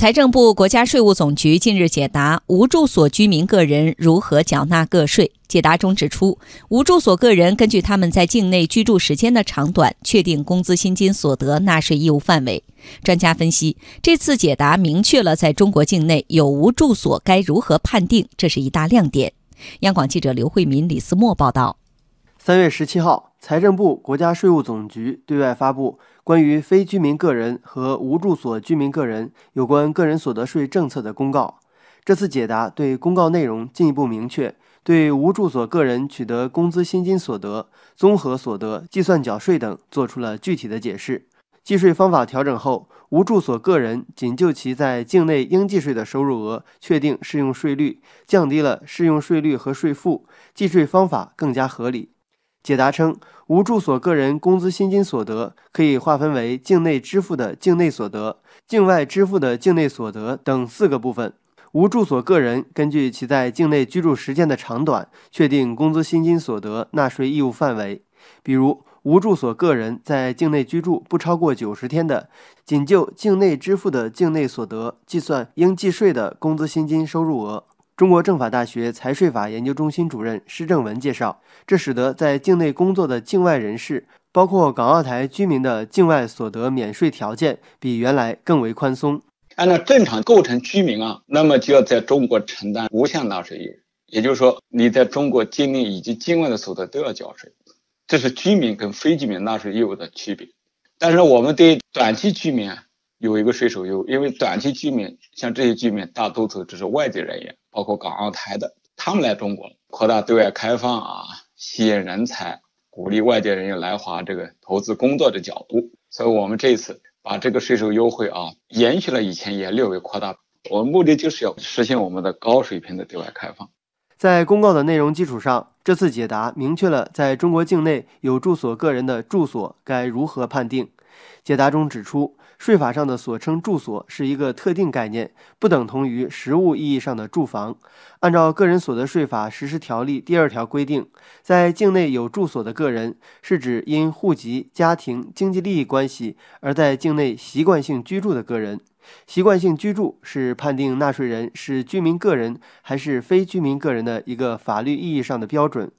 财政部、国家税务总局近日解答无住所居民个人如何缴纳个税。解答中指出，无住所个人根据他们在境内居住时间的长短，确定工资薪金所得纳税义务范围。专家分析，这次解答明确了在中国境内有无住所该如何判定，这是一大亮点。央广记者刘慧民、李思墨报道。三月十七号，财政部、国家税务总局对外发布。关于非居民个人和无住所居民个人有关个人所得税政策的公告，这次解答对公告内容进一步明确，对无住所个人取得工资薪金所得、综合所得计算缴税等做出了具体的解释。计税方法调整后，无住所个人仅就其在境内应计税的收入额确定适用税率，降低了适用税率和税负，计税方法更加合理。解答称，无住所个人工资薪金所得可以划分为境内支付的境内所得、境外支付的境内所得等四个部分。无住所个人根据其在境内居住时间的长短，确定工资薪金所得纳税义务范围。比如，无住所个人在境内居住不超过九十天的，仅就境内支付的境内所得计算应计税的工资薪金收入额。中国政法大学财税法研究中心主任施正文介绍，这使得在境内工作的境外人士，包括港澳台居民的境外所得免税条件比原来更为宽松。按照正常构成居民啊，那么就要在中国承担无项纳税义务，也就是说，你在中国境内以及境外的所得都要缴税，这是居民跟非居民纳税义务的区别。但是我们对短期居民啊。有一个税收优，因为短期居民像这些居民大多数只是外地人员，包括港澳台的，他们来中国扩大对外开放啊，吸引人才，鼓励外界人员来华这个投资工作的角度，所以我们这次把这个税收优惠啊延续了以前，也略微扩大。我们目的就是要实现我们的高水平的对外开放。在公告的内容基础上，这次解答明确了在中国境内有住所个人的住所该如何判定。解答中指出。税法上的所称住所是一个特定概念，不等同于实物意义上的住房。按照《个人所得税法实施条例》第二条规定，在境内有住所的个人，是指因户籍、家庭、经济利益关系而在境内习惯性居住的个人。习惯性居住是判定纳税人是居民个人还是非居民个人的一个法律意义上的标准。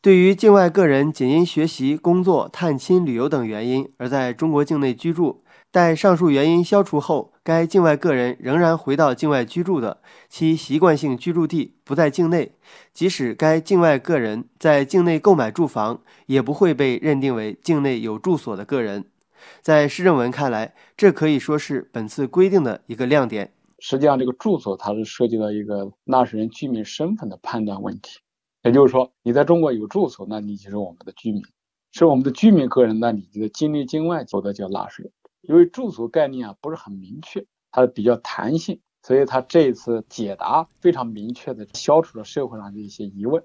对于境外个人仅因学习、工作、探亲、旅游等原因而在中国境内居住，待上述原因消除后，该境外个人仍然回到境外居住的，其习惯性居住地不在境内，即使该境外个人在境内购买住房，也不会被认定为境内有住所的个人。在施正文看来，这可以说是本次规定的一个亮点。实际上，这个住所它是涉及到一个纳税人居民身份的判断问题，也就是说，你在中国有住所，那你就是我们的居民；是我们的居民个人，那你就在境内境外所得就纳税。因为住所概念啊不是很明确，它比较弹性，所以它这一次解答非常明确的消除了社会上的一些疑问。